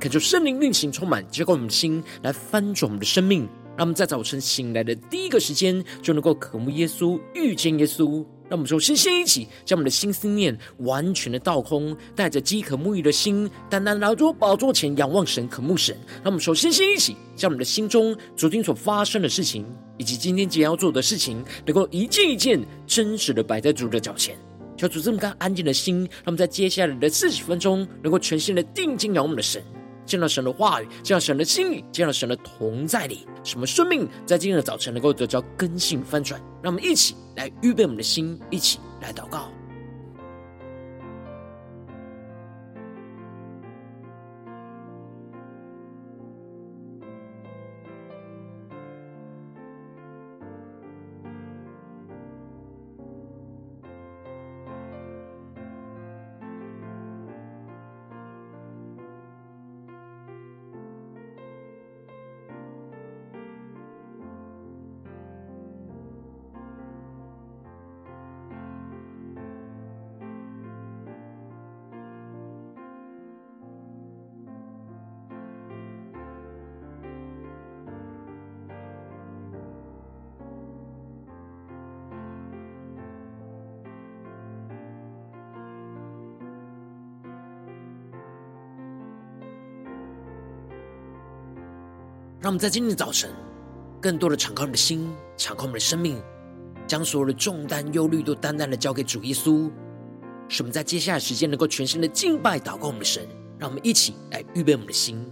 恳求圣灵运行充满，浇灌我们的心，来翻转我们的生命。让我们在早晨醒来的第一个时间，就能够渴慕耶稣，遇见耶稣。让我们说，先先一起将我们的心思念完全的倒空，带着饥渴沐浴的心，单单来到宝座前仰望神、渴慕神。让我们说，先先一起将我们的心中昨天所发生的事情，以及今天即将要做的事情，能够一件一件真实的摆在主的脚前，求主这么干安静的心，让我们在接下来的四十分钟，能够全心的定睛仰望我们的神。见到神的话语，见到神的心意，见到神的同在里，什么生命在今天的早晨能够得到根性翻转？让我们一起来预备我们的心，一起来祷告。让我们在今天的早晨，更多的敞开我们的心，敞开我们的生命，将所有的重担、忧虑都单单的交给主耶稣。使我们在接下来时间能够全新的敬拜、祷告我们的神。让我们一起来预备我们的心。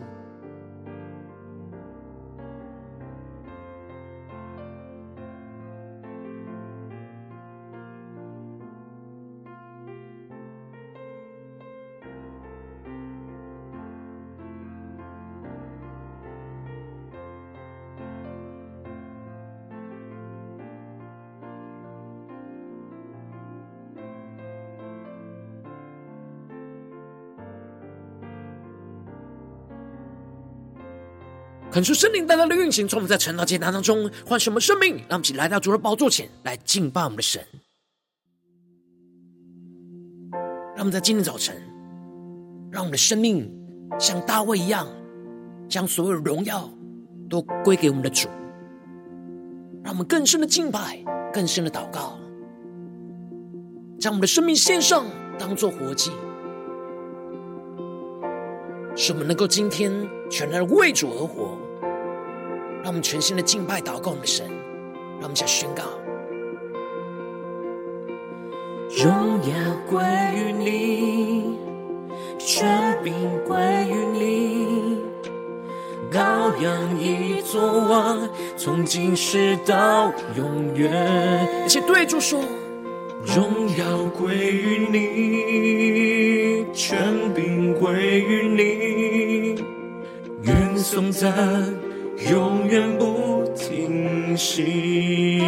恳求圣灵单单的运行，从我们在晨祷祭坛当中换什么生命，让我们一起来到主的宝座前来敬拜我们的神。让我们在今天早晨，让我们的生命像大卫一样，将所有荣耀都归给我们的主。让我们更深的敬拜，更深的祷告，将我们的生命献上，当作活祭，使我们能够今天全然的为主而活。让我们全心的敬拜、祷告我们的神，让我们先宣告：荣耀归于你，权柄归于你，羔羊已作王，从今世到永远。一起对主说：荣耀归于你，权柄归于你，愿颂赞。永远不停息，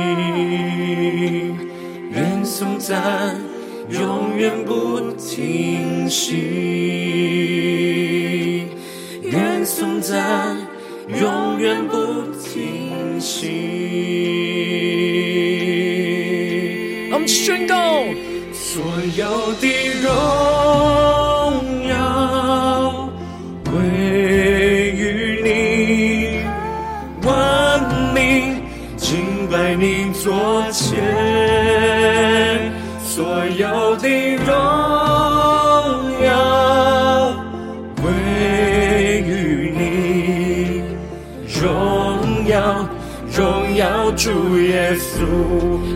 愿颂赞，永远不停息，愿颂赞，永远不停息。多谢，所有的荣耀归于你，荣耀荣耀主耶稣。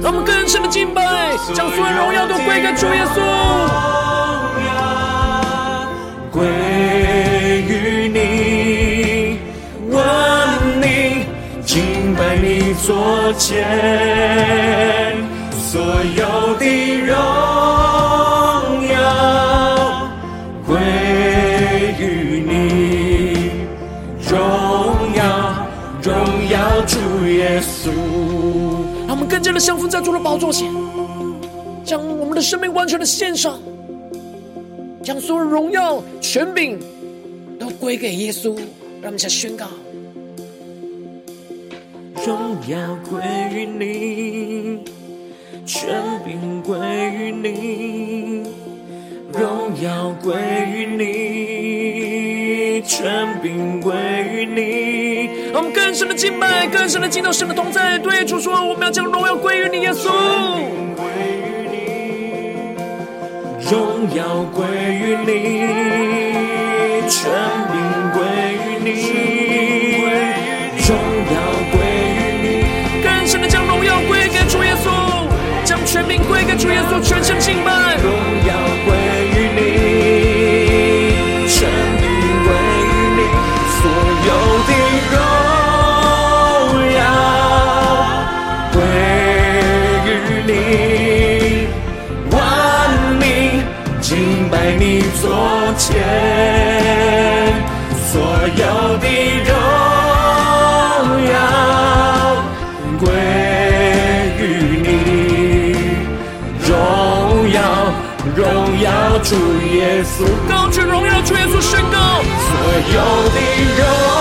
让我们更深的敬拜，将所有荣耀都归给主耶稣。作践，所有的荣耀归于你，荣耀荣耀主耶稣。让我们更加的相逢在主的宝座前，将我们的生命完全的献上，将所有荣耀权柄都归给耶稣。让我们一起宣告。荣耀归于你，权柄归于你，荣耀归于你，权柄归于你。我们更深的敬拜，更深的敬到神的同在，对主说：我们要将荣耀归于你，耶稣。荣耀归于你，权柄归于你，将权柄归给主耶稣，全身敬拜。主耶稣，高举荣耀主耶稣宣告，所有的荣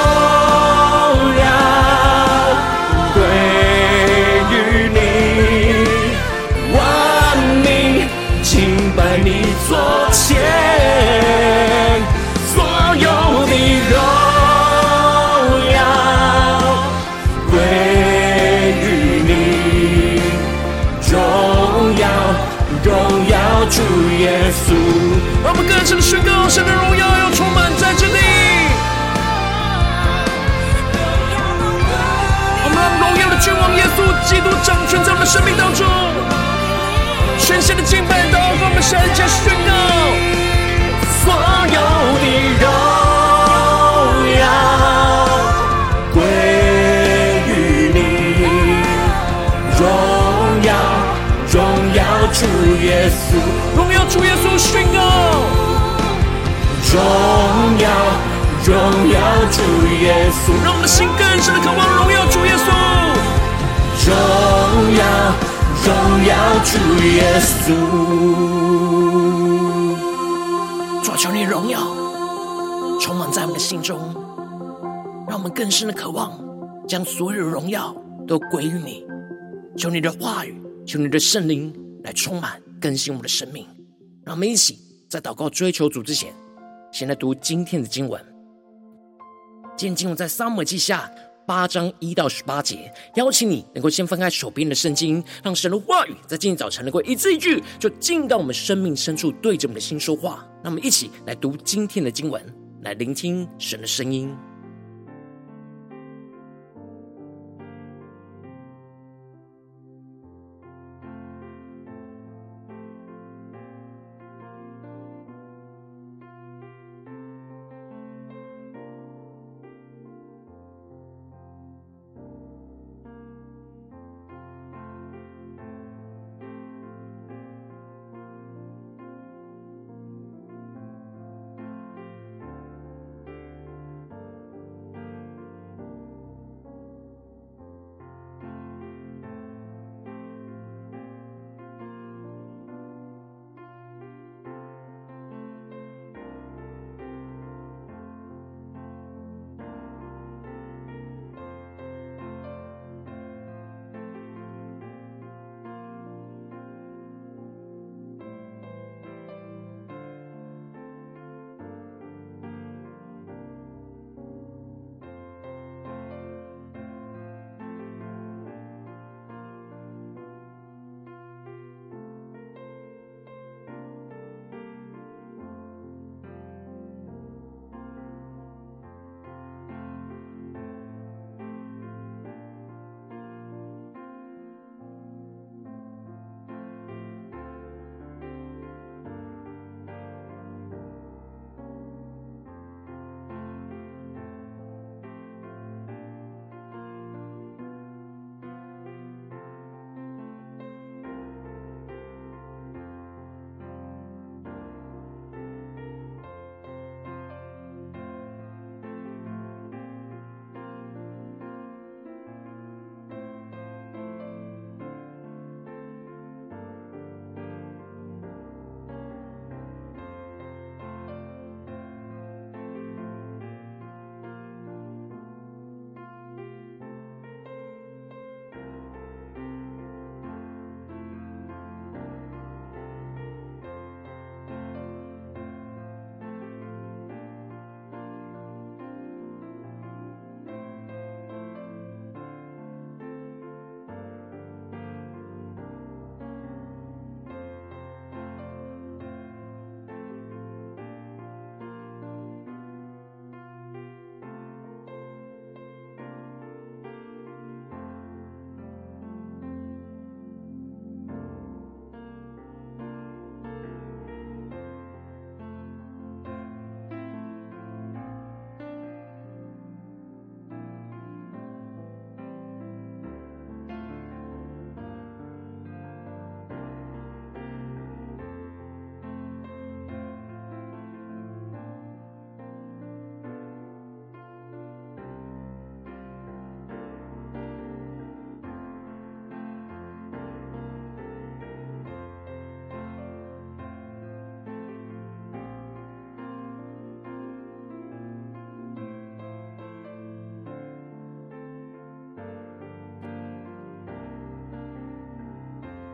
们生命当中，全新的敬拜祷告，我们向下宣告，所有的荣耀归于你，荣耀荣耀主耶稣，荣耀主耶稣宣告，荣耀荣耀主耶稣，让我们的心更深的渴望荣耀主耶稣。荣耀荣耀主耶稣，主，求你荣耀充满在我们的心中，让我们更深的渴望将所有的荣耀都归于你。求你的话语，求你的圣灵来充满更新我们的生命。让我们一起在祷告追求主之前，先来读今天的经文。今天经文在撒母记下八章一到十八节。邀请你能够先翻开手边的圣经，让神的话语在今天早晨能够一字一句，就进到我们生命深处，对着我们的心说话。那么一起来读今天的经文，来聆听神的声音。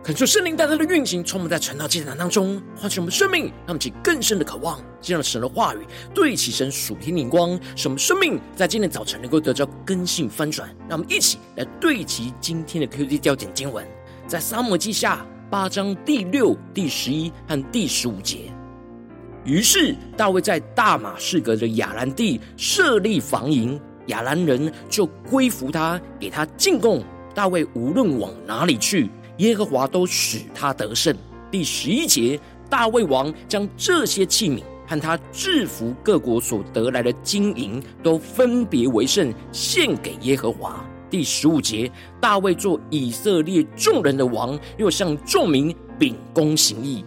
恳求圣灵带来的运行，充满在传道祭坛当中，唤醒我们生命，让我们起更深的渴望，这样神的话语对齐神属天灵光，使我们生命在今天早晨能够得到更新翻转。让我们一起来对齐今天的 QD 焦点经文，在撒母记下八章第六、第十一和第十五节。于是大卫在大马士革的亚兰地设立防营，亚兰人就归服他，给他进贡。大卫无论往哪里去，耶和华都使他得胜。第十一节，大卫王将这些器皿和他制服各国所得来的金银，都分别为圣，献给耶和华。第十五节，大卫做以色列众人的王，又向众民秉公行义。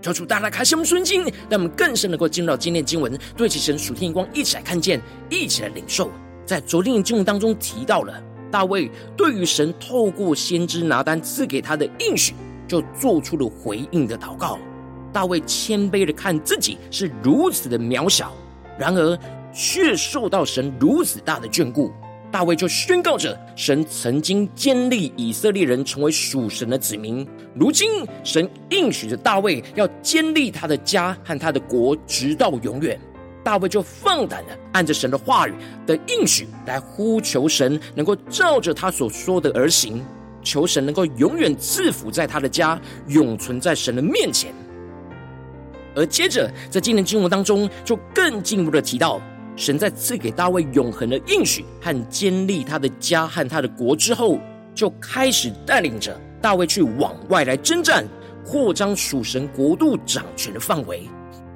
求主大大开启我们顺境，让我们更深能够进入到今天的经文，对其神属天光，一起来看见，一起来领受。在昨天的经文当中提到了。大卫对于神透过先知拿单赐给他的应许，就做出了回应的祷告。大卫谦卑的看自己是如此的渺小，然而却受到神如此大的眷顾。大卫就宣告着：神曾经坚立以色列人成为属神的子民，如今神应许着大卫要坚立他的家和他的国，直到永远。大卫就放胆的按着神的话语的应许来呼求神，能够照着他所说的而行，求神能够永远赐福在他的家，永存在神的面前。而接着在今天经文当中，就更进一步的提到，神在赐给大卫永恒的应许和坚立他的家和他的国之后，就开始带领着大卫去往外来征战，扩张属神国度掌权的范围。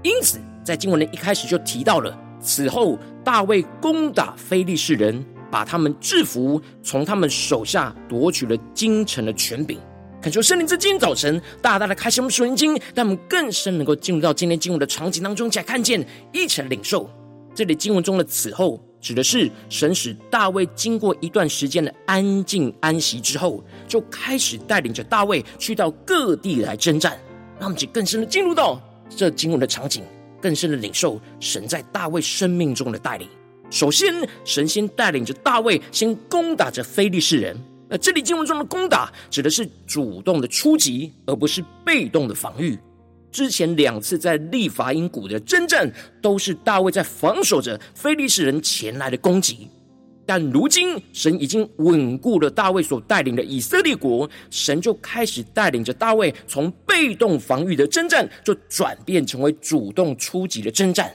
因此，在经文的一开始就提到了，此后大卫攻打非利士人，把他们制服，从他们手下夺取了京城的权柄。恳求圣灵在今天早晨大大的开启我们属灵经，让我们更深能够进入到今天经文的场景当中，来看见，一起来领受。这里经文中的此后，指的是神使大卫经过一段时间的安静安息之后，就开始带领着大卫去到各地来征战。让我们去更深的进入到这经文的场景。更深的领受神在大卫生命中的带领。首先，神先带领着大卫先攻打着非利士人。那这里经文中的攻打，指的是主动的出击，而不是被动的防御。之前两次在利乏音谷的征战，都是大卫在防守着非利士人前来的攻击。但如今，神已经稳固了大卫所带领的以色列国，神就开始带领着大卫从被动防御的征战，就转变成为主动出击的征战。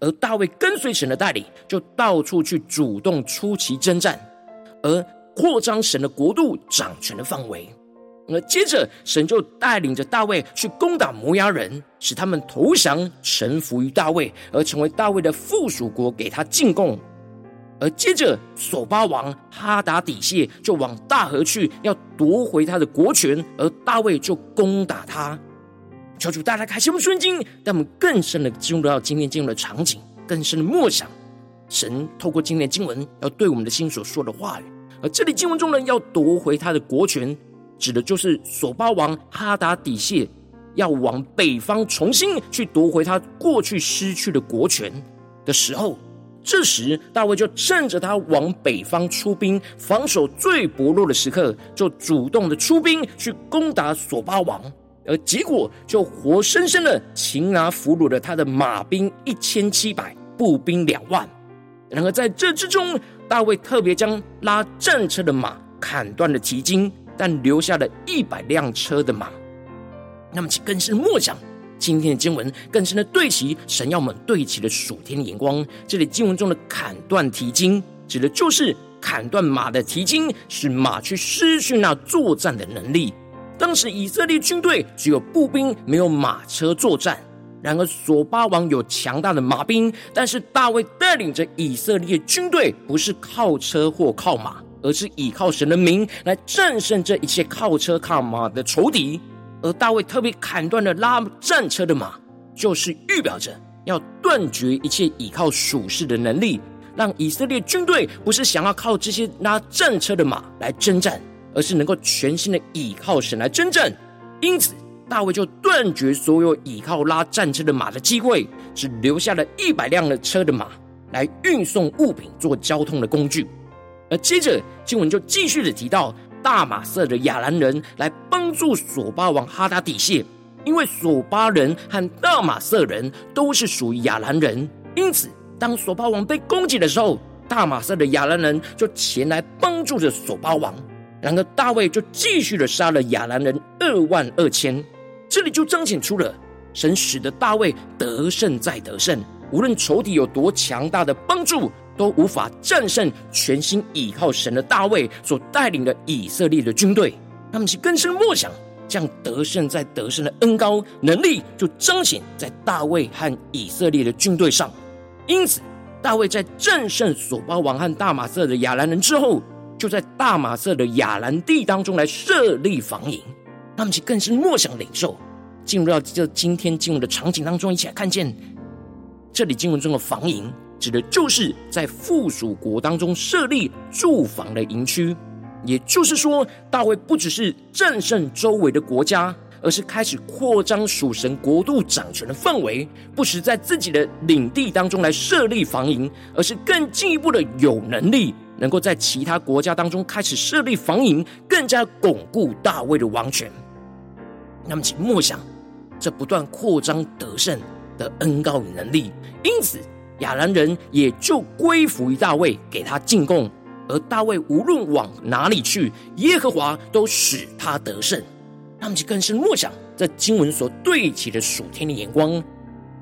而大卫跟随神的带领，就到处去主动出击征战，而扩张神的国度掌权的范围。而接着，神就带领着大卫去攻打摩押人，使他们投降臣服于大卫，而成为大卫的附属国，给他进贡。而接着，索巴王哈达底谢就往大河去，要夺回他的国权，而大卫就攻打他。求主大家开启我们顺经，让我们更深的进入到今天经文的场景，更深的默想神透过今天的经文要对我们的心所说的话语。而这里经文中呢，要夺回他的国权，指的就是索巴王哈达底谢要往北方重新去夺回他过去失去的国权的时候。这时，大卫就趁着他往北方出兵，防守最薄弱的时刻，就主动的出兵去攻打索巴王，而结果就活生生的擒拿俘虏了他的马兵一千七百，步兵两万。然而在这之中，大卫特别将拉战车的马砍断了蹄筋，但留下了一百辆车的马。那么，请更深默想。今天的经文更深的对齐神要我们对齐的属天的眼光。这里经文中的砍断蹄筋，指的就是砍断马的蹄筋，使马去失去那作战的能力。当时以色列军队只有步兵，没有马车作战。然而索巴王有强大的马兵，但是大卫带领着以色列军队，不是靠车或靠马，而是依靠神的名来战胜这一切靠车靠马的仇敌。而大卫特别砍断了拉战车的马，就是预表着要断绝一切倚靠属世的能力，让以色列军队不是想要靠这些拉战车的马来征战，而是能够全新的倚靠神来征战。因此，大卫就断绝所有倚靠拉战车的马的机会，只留下了一百辆的车的马来运送物品做交通的工具。而接着经文就继续的提到，大马色的亚兰人来帮助索巴王哈达底谢，因为索巴人和大马色人都是属于亚兰人，因此当索巴王被攻击的时候，大马色的亚兰人就前来帮助着索巴王。然而大卫就继续的杀了亚兰人二万二千，这里就彰显出了神使得大卫得胜再得胜，无论仇敌有多强大的帮助，都无法战胜全心倚靠神的大卫所带领的以色列的军队。他们其更深默想，这样得胜在得胜的恩高能力，就彰显在大卫和以色列的军队上。因此，大卫在战胜索巴王和大马色的亚兰人之后，就在大马色的亚兰地当中来设立防营，他们其更是默想领受，进入到这今天经文的场景当中，一起来看见这里经文中的防营，指的就是在附属国当中设立驻防的营区。也就是说，大卫不只是战胜周围的国家，而是开始扩张属神国度掌权的范围，不时在自己的领地当中来设立防营，而是更进一步的有能力。能够在其他国家当中开始设立防营，更加巩固大卫的王权。那么，请默想这不断扩张得胜的恩膏与能力，因此亚兰人也就归服于大卫，给他进贡。而大卫无论往哪里去，耶和华都使他得胜。那么，就更是默想这经文所对齐的属天的眼光。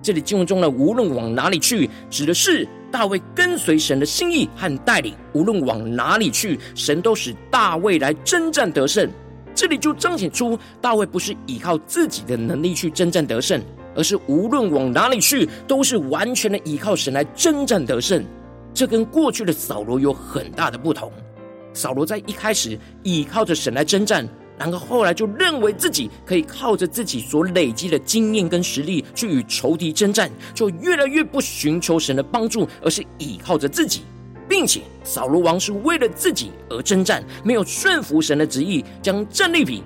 这里经文中的“无论往哪里去”，指的是。大卫跟随神的心意和带领，无论往哪里去，神都使大卫来征战得胜。这里就彰显出大卫不是依靠自己的能力去征战得胜，而是无论往哪里去，都是完全的依靠神来征战得胜。这跟过去的扫罗有很大的不同。扫罗在一开始依靠着神来征战。然后后来就认为自己可以靠着自己所累积的经验跟实力去与仇敌征战，就越来越不寻求神的帮助，而是倚靠着自己，并且扫罗王是为了自己而征战，没有顺服神的旨意，将战利品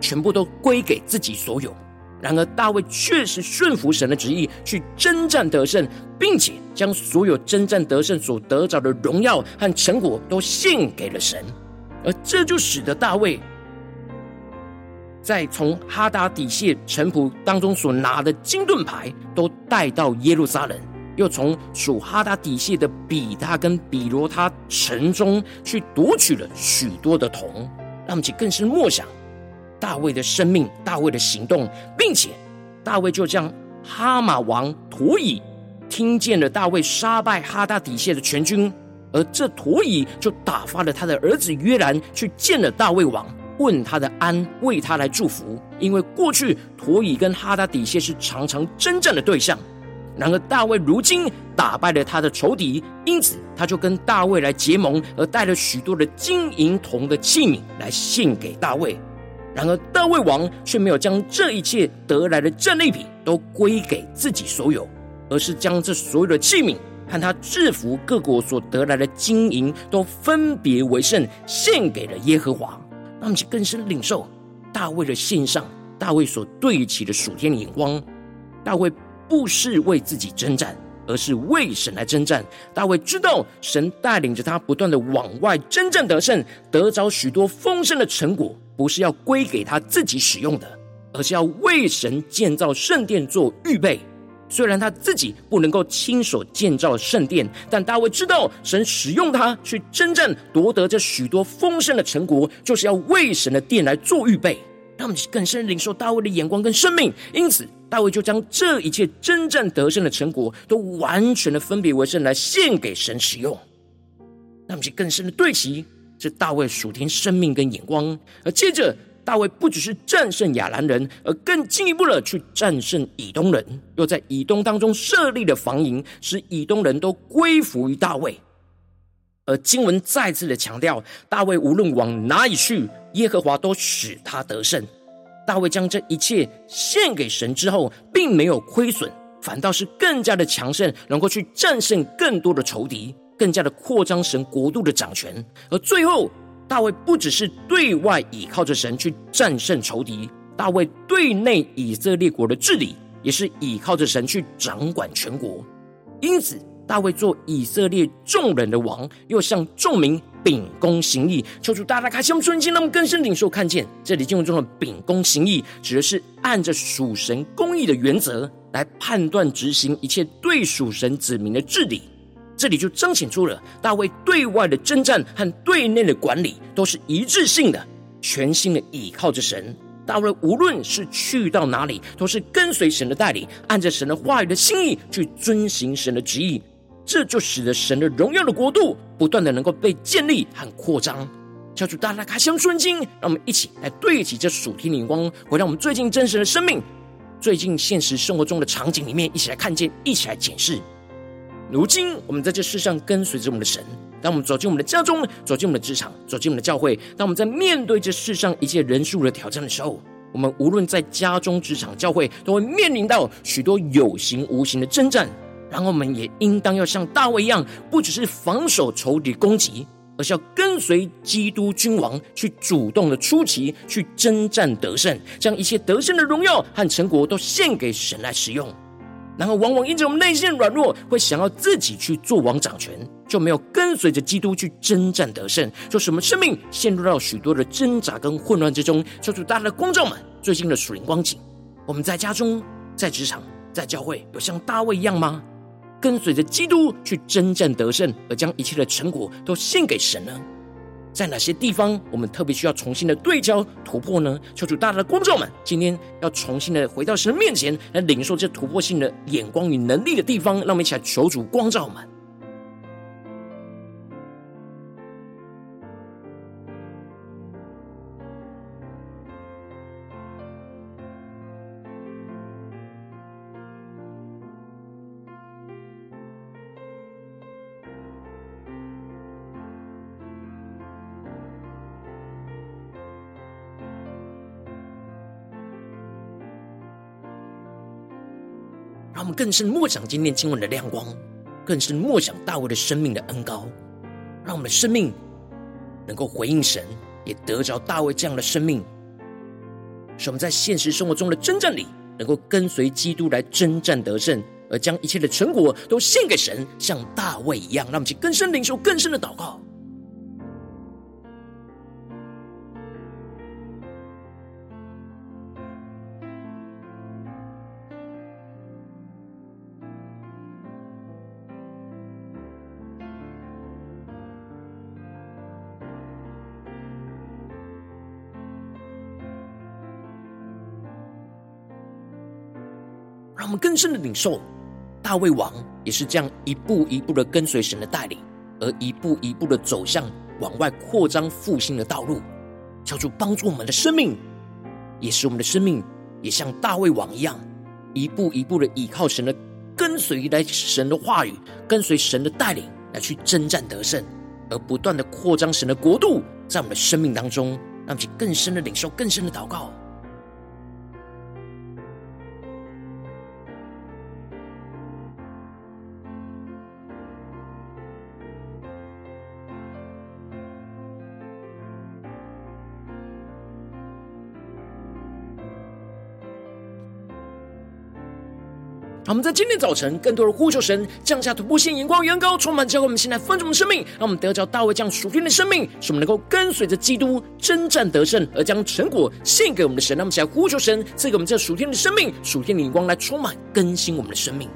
全部都归给自己所有。然而大卫确实顺服神的旨意去征战得胜，并且将所有征战得胜所得着的荣耀和成果都献给了神，而这就使得大卫。在从哈达底谢臣仆当中所拿的金盾牌都带到耶路撒冷，又从属哈达底谢的比他跟比罗他城中去夺取了许多的铜，让我们更是默想大卫的生命、大卫的行动，并且大卫就将哈马王陀以听见了大卫杀败哈达底谢的全军，而这陀以就打发了他的儿子约兰去见了大卫王。问他的安，为他来祝福，因为过去陀以跟哈达底谢是常常征战的对象。然而大卫如今打败了他的仇敌，因此他就跟大卫来结盟，而带了许多的金银铜的器皿来献给大卫。然而大卫王却没有将这一切得来的战利品都归给自己所有，而是将这所有的器皿和他制服各国所得来的金银都分别为圣，献给了耶和华。那么，就更深领受大卫的献上，大卫所对齐的属天的眼光。大卫不是为自己征战，而是为神来征战。大卫知道神带领着他不断的往外征战得胜，得着许多丰盛的成果，不是要归给他自己使用的，而是要为神建造圣殿做预备。虽然他自己不能够亲手建造圣殿，但大卫知道神使用他去征战，夺得这许多丰盛的成果，就是要为神的殿来做预备，让我们更深领受大卫的眼光跟生命。因此，大卫就将这一切征战得胜的成果，都完全的分别为圣来献给神使用。让我们更深的对齐这大卫属天生命跟眼光，而接着。大卫不只是战胜亚兰人，而更进一步的去战胜以东人，又在以东当中设立了防营，使以东人都归服于大卫。而经文再次的强调，大卫无论往哪里去，耶和华都使他得胜。大卫将这一切献给神之后，并没有亏损，反倒是更加的强盛，能够去战胜更多的仇敌，更加的扩张神国度的掌权。而最后。大卫不只是对外倚靠着神去战胜仇敌，大卫对内以色列国的治理也是倚靠着神去掌管全国。因此，大卫做以色列众人的王，又向众民秉公行义。求主大大开箱瞬间，让我们更深领受看见，这里经文中的秉公行义，指的是按着属神公义的原则来判断执行一切对属神子民的治理。这里就彰显出了大卫对外的征战和对内的管理都是一致性的，全心的倚靠着神。大卫无论是去到哪里，都是跟随神的带领，按着神的话语的心意去遵行神的旨意。这就使得神的荣耀的国度不断的能够被建立和扩张。求主大大开箱顺经，让我们一起来对齐这属天的光，回到我们最近真实的生命、最近现实生活中的场景里面，一起来看见，一起来检视。如今，我们在这世上跟随着我们的神。当我们走进我们的家中，走进我们的职场，走进我们的教会，当我们在面对这世上一切人数的挑战的时候，我们无论在家中、职场、教会，都会面临到许多有形无形的征战。然后，我们也应当要像大卫一样，不只是防守仇敌攻击，而是要跟随基督君王，去主动的出击，去征战得胜，将一切得胜的荣耀和成果都献给神来使用。然后，往往因着我们内心软弱，会想要自己去做王掌权，就没有跟随着基督去征战得胜，就使我们生命陷入到许多的挣扎跟混乱之中。求主大家的光照们，最近的属灵光景，我们在家中、在职场、在教会，有像大卫一样吗？跟随着基督去征战得胜，而将一切的成果都献给神呢？在哪些地方，我们特别需要重新的对焦突破呢？求主大大的光照们，今天要重新的回到神面前来领受这突破性的眼光与能力的地方，让我们一起来求主光照们。们更深默想今天经文的亮光，更深默想大卫的生命的恩高，让我们的生命能够回应神，也得着大卫这样的生命，使我们在现实生活中的征战里，能够跟随基督来征战得胜，而将一切的成果都献给神，像大卫一样。让我们去更深领受更深的祷告。更深的领受，大卫王也是这样一步一步的跟随神的带领，而一步一步的走向往外扩张复兴的道路。求主帮助我们的生命，也使我们的生命也像大卫王一样，一步一步的依靠神的跟随来神的话语，跟随神的带领来去征战得胜，而不断的扩张神的国度在我们的生命当中，让我们更深的领受，更深的祷告。我们在今天早晨，更多的呼求神降下突破性眼光、远高，充满教会我们现在丰盛的生命，让我们得着大卫这样属天的生命，使我们能够跟随着基督征战得胜，而将成果献给我们的神。让我们起来呼求神，赐给我们这属天的生命、属天的眼光，来充满更新我们的生命。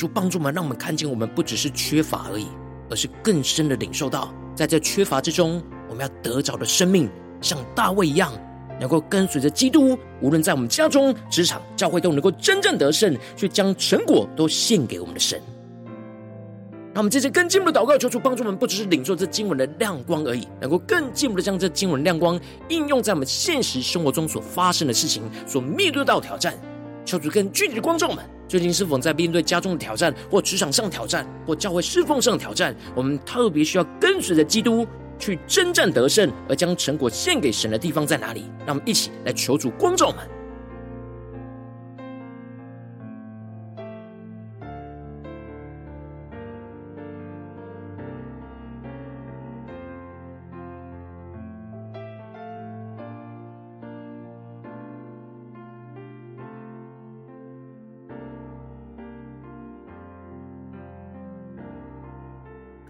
主帮助们，让我们看见我们不只是缺乏而已，而是更深的领受到，在这缺乏之中，我们要得着的生命，像大卫一样，能够跟随着基督，无论在我们家中、职场、教会，都能够真正得胜，去将成果都献给我们的神。让我们这些更进一步的祷告，求主帮助我们，不只是领受这经文的亮光而已，能够更进一步的将这经文亮光应用在我们现实生活中所发生的事情，所面对到挑战。求主更具体的光照们，最近是否在面对家中的挑战，或职场上的挑战，或教会侍奉上的挑战？我们特别需要跟随着基督去征战得胜，而将成果献给神的地方在哪里？让我们一起来求主光照我们。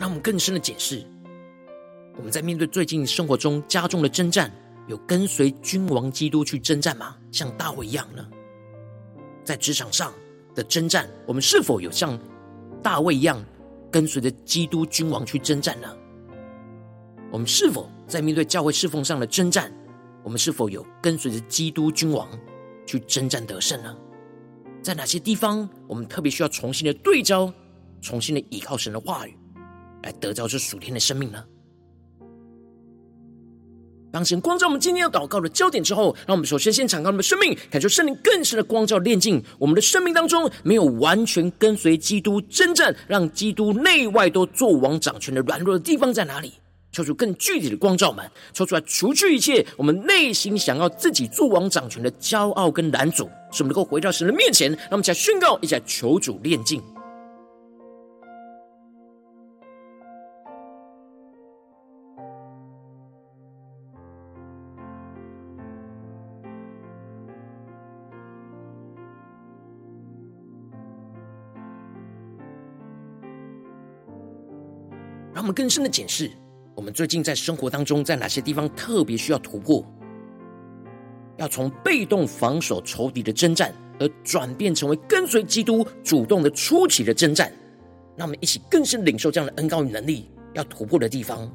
让我们更深的解释，我们在面对最近生活中加重的征战，有跟随君王基督去征战吗？像大卫一样呢？在职场上的征战，我们是否有像大卫一样跟随着基督君王去征战呢？我们是否在面对教会侍奉上的征战，我们是否有跟随着基督君王去征战得胜呢？在哪些地方，我们特别需要重新的对焦，重新的依靠神的话语？来得到这属天的生命呢？当神光照我们今天要祷告的焦点之后，让我们首先先敞开我们的生命，感受圣灵更深的光照炼净我们的生命当中没有完全跟随基督征战，让基督内外都作王掌权的软弱的地方在哪里？求出更具体的光照我们，抽出来除去一切我们内心想要自己作王掌权的骄傲跟拦阻，使我们能够回到神的面前，让我们一起来宣告，一起来求主炼净。让我们更深的检视，我们最近在生活当中，在哪些地方特别需要突破？要从被动防守仇敌的征战，而转变成为跟随基督主动的出奇的征战。让我们一起更深领受这样的恩膏与能力，要突破的地方。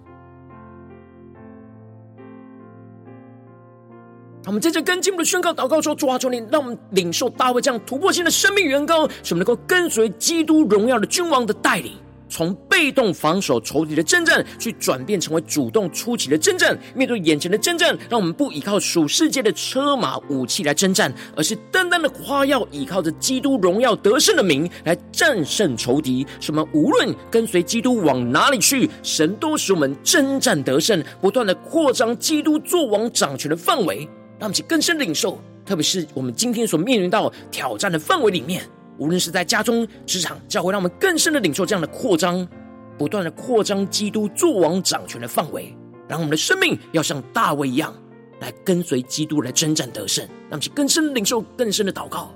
我们在这跟进我们的宣告祷告说：主啊，求你让我们领受大卫这样突破性的生命与恩膏，使我们能够跟随基督荣耀的君王的带领。从被动防守仇敌的征战，去转变成为主动出击的征战。面对眼前的征战，让我们不依靠属世界的车马武器来征战，而是单单的夸耀依靠着基督荣耀得胜的名来战胜仇敌。什么？无论跟随基督往哪里去，神都使我们征战得胜，不断的扩张基督作王掌权的范围，让我们更深领受。特别是我们今天所面临到挑战的范围里面。无论是在家中、职场、教会，让我们更深的领受这样的扩张，不断的扩张基督作王掌权的范围，让我们的生命要像大卫一样，来跟随基督来征战得胜，让其更深的领受、更深的祷告。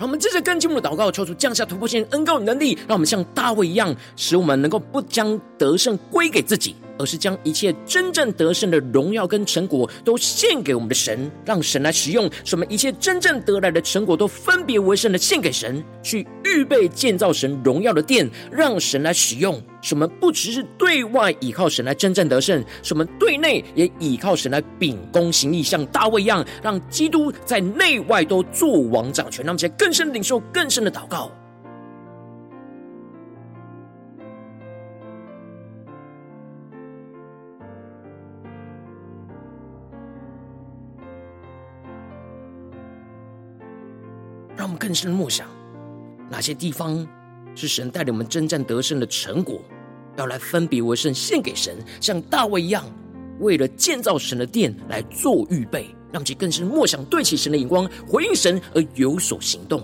让我们接着跟进我们的祷告，求主降下突破性恩膏能力，让我们像大卫一样，使我们能够不将得胜归给自己。而是将一切真正得胜的荣耀跟成果都献给我们的神，让神来使用。什么一切真正得来的成果都分别为圣的献给神，去预备建造神荣耀的殿，让神来使用。什么不只是对外倚靠神来征战得胜，什么对内也倚靠神来秉公行义，像大卫一样，让基督在内外都作王掌权。让我们更深领受更深的祷告。更深的默想，哪些地方是神带领我们征战得胜的成果，要来分别为圣献给神，像大卫一样，为了建造神的殿来做预备。让其更深默想，对齐神的眼光，回应神而有所行动。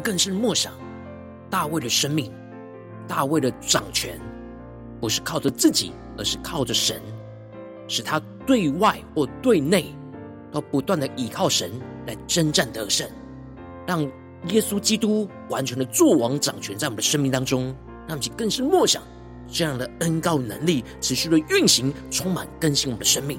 更深默想大卫的生命，大卫的掌权不是靠着自己，而是靠着神，使他对外或对内都不断的依靠神来征战得胜。让耶稣基督完全的作王掌权在我们的生命当中，让我们更是默想这样的恩膏能力持续的运行，充满更新我们的生命。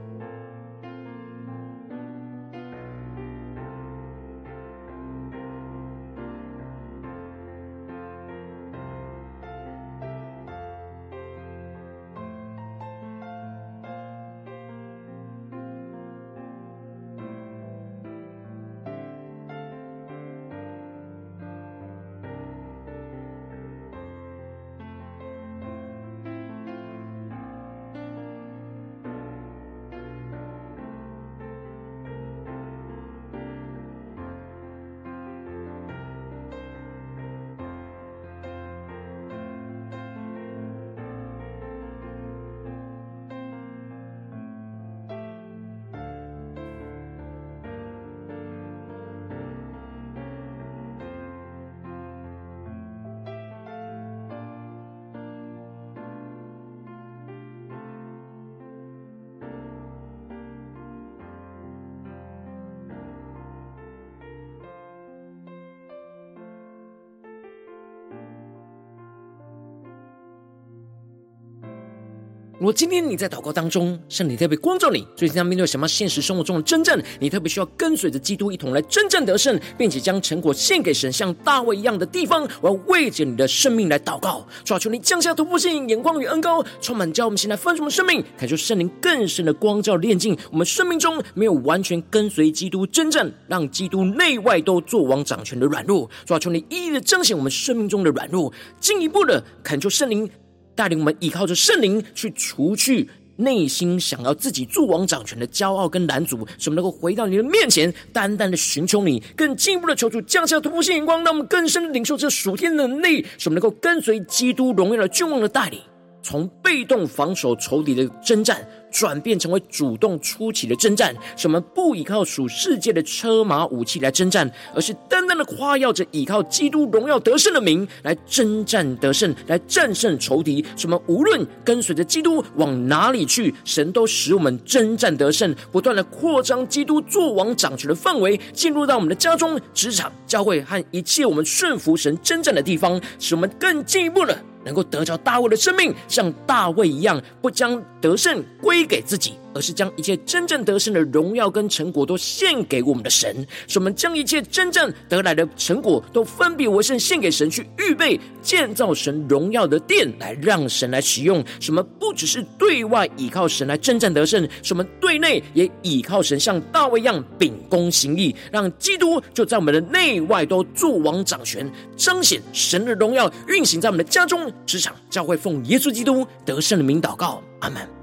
如果今天你在祷告当中，圣灵特别光照你，最近在面对什么现实生活中的征战，你特别需要跟随着基督一同来征战得胜，并且将成果献给神，像大卫一样的地方，我要为着你的生命来祷告，求求你降下突破性眼光与恩膏，充满叫我们现在分盛的生命，感受圣灵更深的光照炼净我们生命中没有完全跟随基督征战，让基督内外都作王掌权的软弱，求求你一一的彰显我们生命中的软弱，进一步的恳求圣灵。带领我们依靠着圣灵去除去内心想要自己作王掌权的骄傲跟拦阻，使我们能够回到你的面前，单单的寻求你，更进一步的求主降下突破性眼光，让我们更深的领受这属天的能力，使我们能够跟随基督荣耀的君王的带领，从被动防守仇敌的征战。转变成为主动出击的征战，使我们不依靠属世界的车马武器来征战，而是单单的夸耀着依靠基督荣耀得胜的名来征战得胜，来战胜仇敌。使我们无论跟随着基督往哪里去，神都使我们征战得胜，不断的扩张基督作王掌权的范围，进入到我们的家中、职场、教会和一切我们顺服神征战的地方，使我们更进一步的。能够得着大卫的生命，像大卫一样，不将得胜归给自己。而是将一切真正得胜的荣耀跟成果都献给我们的神，使我们将一切真正得来的成果都分别为圣献给神，去预备建造神荣耀的殿，来让神来使用。什么不只是对外依靠神来征战得胜，什么对内也依靠神，像大卫一样秉公行义，让基督就在我们的内外都作王掌权，彰显神的荣耀，运行在我们的家中、职场、教会，奉耶稣基督得胜的名祷告，阿门。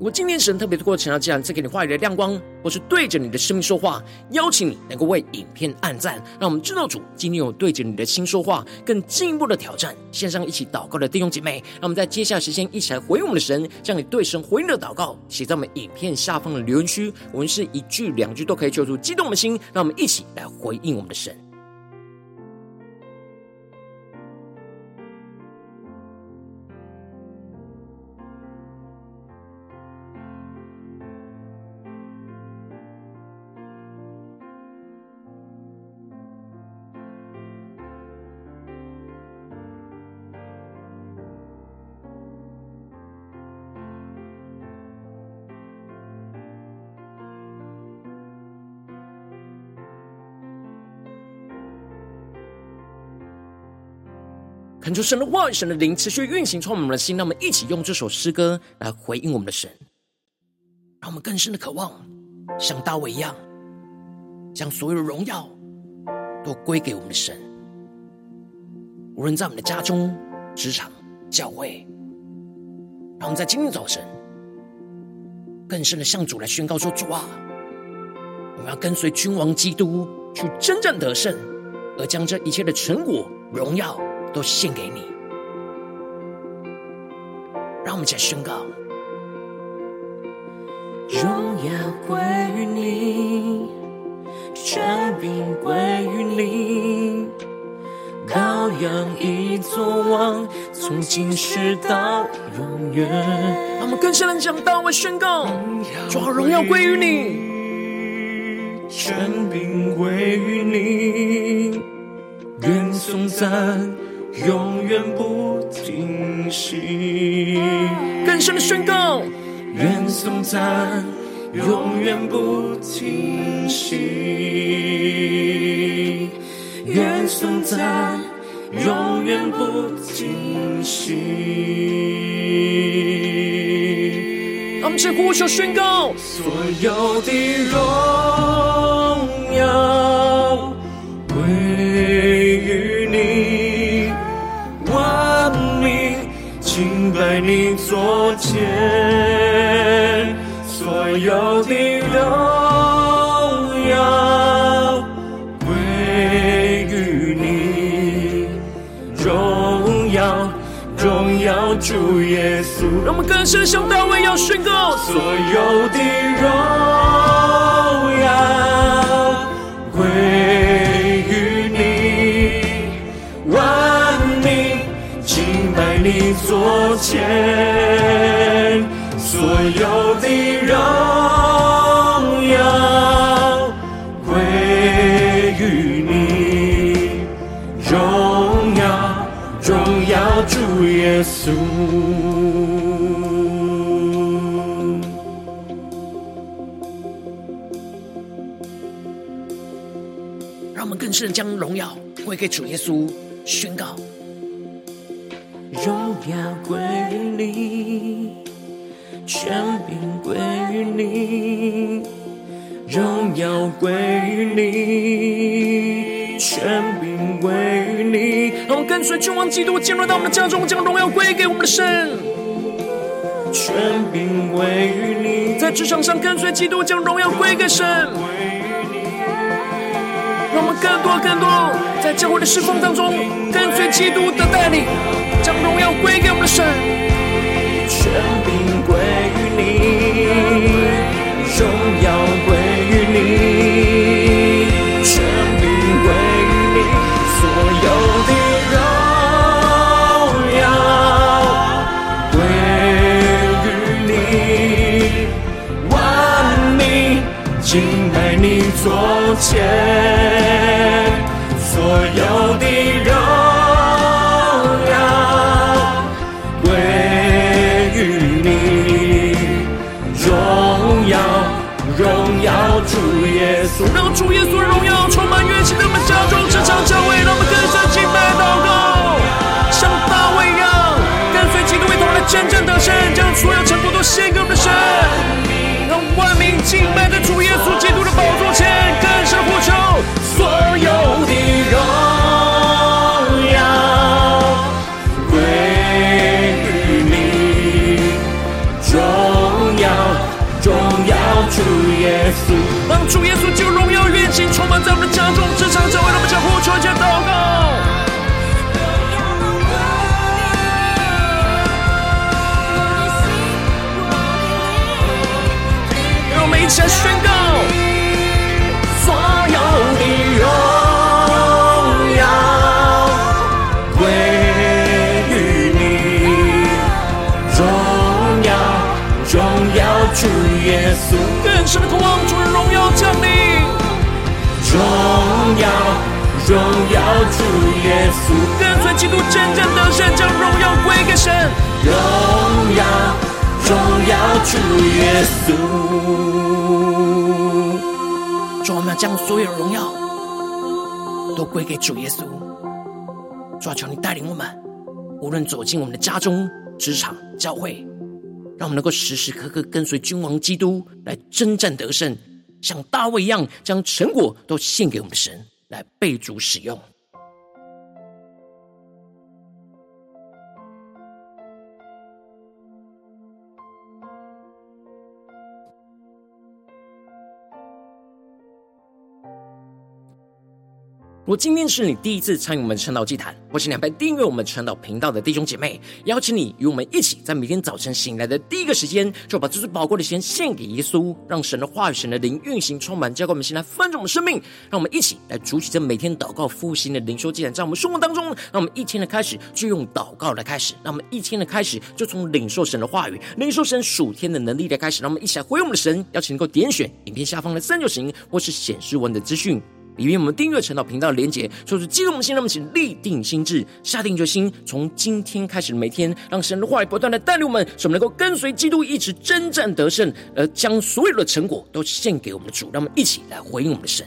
我今天神特别透过晨祷祭坛赐给你话语的亮光，或是对着你的生命说话，邀请你能够为影片按赞，让我们知道主今天有对着你的心说话，更进一步的挑战。线上一起祷告的弟兄姐妹，让我们在接下来时间一起来回应我们的神，将你对神回应的祷告写在我们影片下方的留言区，我们是一句两句都可以求助激动我们的心，让我们一起来回应我们的神。恳求神的话、神的灵持续运行，充满我们的心。让我们一起用这首诗歌来回应我们的神，让我们更深的渴望，像大卫一样，将所有的荣耀都归给我们的神。无论在我们的家中、职场、教会，让我们在今天早晨更深的向主来宣告说：“主啊，我们要跟随君王基督去征战得胜，而将这一切的成果、荣耀。”都献给你，让让我们一起来宣告：荣耀归于你，权柄归于你，羔羊已作王，从今世到永远。让我们更深的讲大卫宣告：主啊，荣耀归于你。权柄归于你，愿颂赞永远不停息。更深的宣告，愿颂赞永远不停息。愿颂赞永远不停息。我们是呼求宣告，所有的荣敬拜你座前，所有的荣耀归于你，荣耀。荣耀主耶稣，让我们更深向大卫要宣告：所有的荣前，所有的荣耀归于你，荣耀，荣耀主耶稣，让我们更深将荣耀归给主耶稣，你，荣耀归于你，权柄归于你。让我们跟随君王基督进入到我们的家中，将荣耀归给我们的神。权柄归于你，在职场上跟随基督，将荣耀归给神。让我们更多更多在教会的侍奉当中，跟随基督的带领，将荣耀归给我们的神。荣耀归于你，权柄归于你，所有的荣耀归于你，万民敬拜你座前，所有求一起祷告。让我们一起来宣告：所有的荣耀归于你，荣耀，荣耀主耶稣，更深的渴望主的荣耀降临。荣耀，荣耀主耶稣，跟随基督真正得胜，将荣耀归给神。荣耀，荣耀主耶稣。主，我们要将所有的荣耀都归给主耶稣。主啊，求你带领我们，无论走进我们的家中、职场、教会，让我们能够时时刻刻跟随君王基督来征战得胜，像大卫一样，将成果都献给我们的神，来被主使用。如今天是你第一次参与我们晨祷祭坛，或是两倍订阅我们晨祷频道的弟兄姐妹，邀请你与我们一起，在每天早晨醒来的第一个时间，就把这最宝贵的时间献给耶稣，让神的话语、神的灵运行充满，浇灌我们心来丰盛我们生命。让我们一起来筑起这每天祷告复兴的灵修祭坛，在我们生活当中，让我们一天的开始就用祷告来开始，让我们一天的开始就从领受神的话语、领受神属天的能力来开始。让我们一起来回应我们的神，邀请能够点选影片下方的三角形，或是显示文的资讯。里面我们订阅陈祷频道的连结，说是激动的心，让我们一起立定心智，下定决心，从今天开始的每天，让神的话语不断的带领我们，使我们能够跟随基督一直征战得胜，而将所有的成果都献给我们的主。让我们一起来回应我们的神。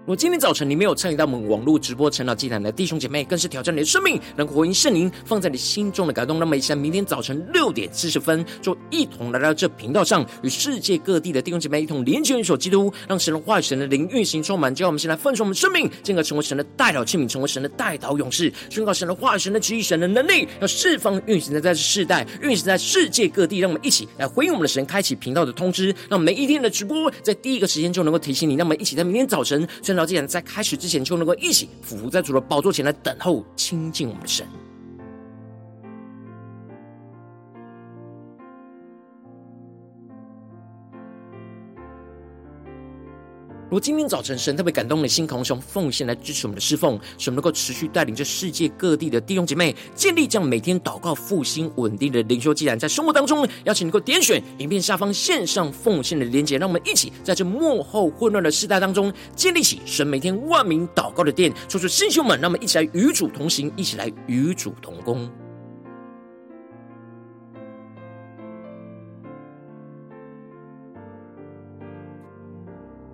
如果今天早晨你没有参与到我们网络直播晨祷祭坛的弟兄姐妹，更是挑战你的生命，能够回应圣灵放在你心中的感动。那么，一起明天早晨六点四十分，就一同来到这频道上，与世界各地的弟兄姐妹一同连接、联手基督，让神的话语、神的灵运行充满。叫我们先来分盛我们生命，进而成为神的代祷器皿，成为神的代祷勇士，宣告神的话语、神的旨意、神的能力，要释放运行在这世代，运行在世界各地。让我们一起来回应我们的神，开启频道的通知，让每一天的直播在第一个时间就能够提醒你。那么，一起在明天早晨宣。既然在开始之前就能够一起俯伏在主的宝座前来等候亲近我们的神。如今天早晨神特别感动你的心，渴望奉献来支持我们的侍奉，使我们能够持续带领着世界各地的弟兄姐妹建立这样每天祷告复兴稳定的灵修祭坛，在生活当中，邀请能够点选影片下方线上奉献的连结，让我们一起在这幕后混乱的世代当中建立起神每天万名祷告的殿。说出弟兄们，让我们一起来与主同行，一起来与主同工。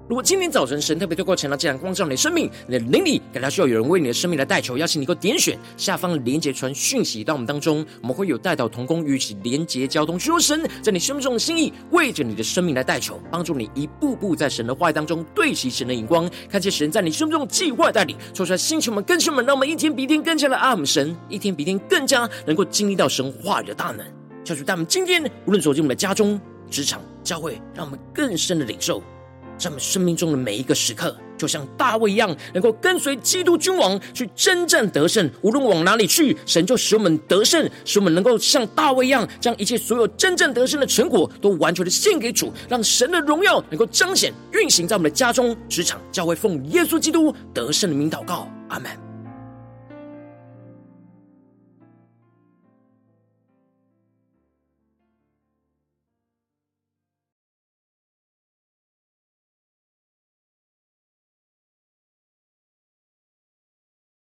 如果今天早晨神特别透过晨祷祭坛光照你的生命，你的灵里感到需要有人为你的生命来代求，邀请你能够点选下方的连结传讯息到我们当中，我们会有代祷同工与其连结交通，寻求神在你生命中的心意，为着你的生命来代求，帮助你一步步在神的话语当中对齐神的眼光，看见神在你生命中的计划带领，说出来星球们更新们，让我们一天比一天更加的爱我们神，一天比一天更加能够经历到神话语的大能。求主带我们今天无论走进我们的家中、职场、教会，让我们更深的领受。在我们生命中的每一个时刻，就像大卫一样，能够跟随基督君王去征战得胜。无论往哪里去，神就使我们得胜，使我们能够像大卫一样，将一切所有真正得胜的成果都完全的献给主，让神的荣耀能够彰显运行在我们的家中、职场、教会，奉耶稣基督得胜的名祷告，阿门。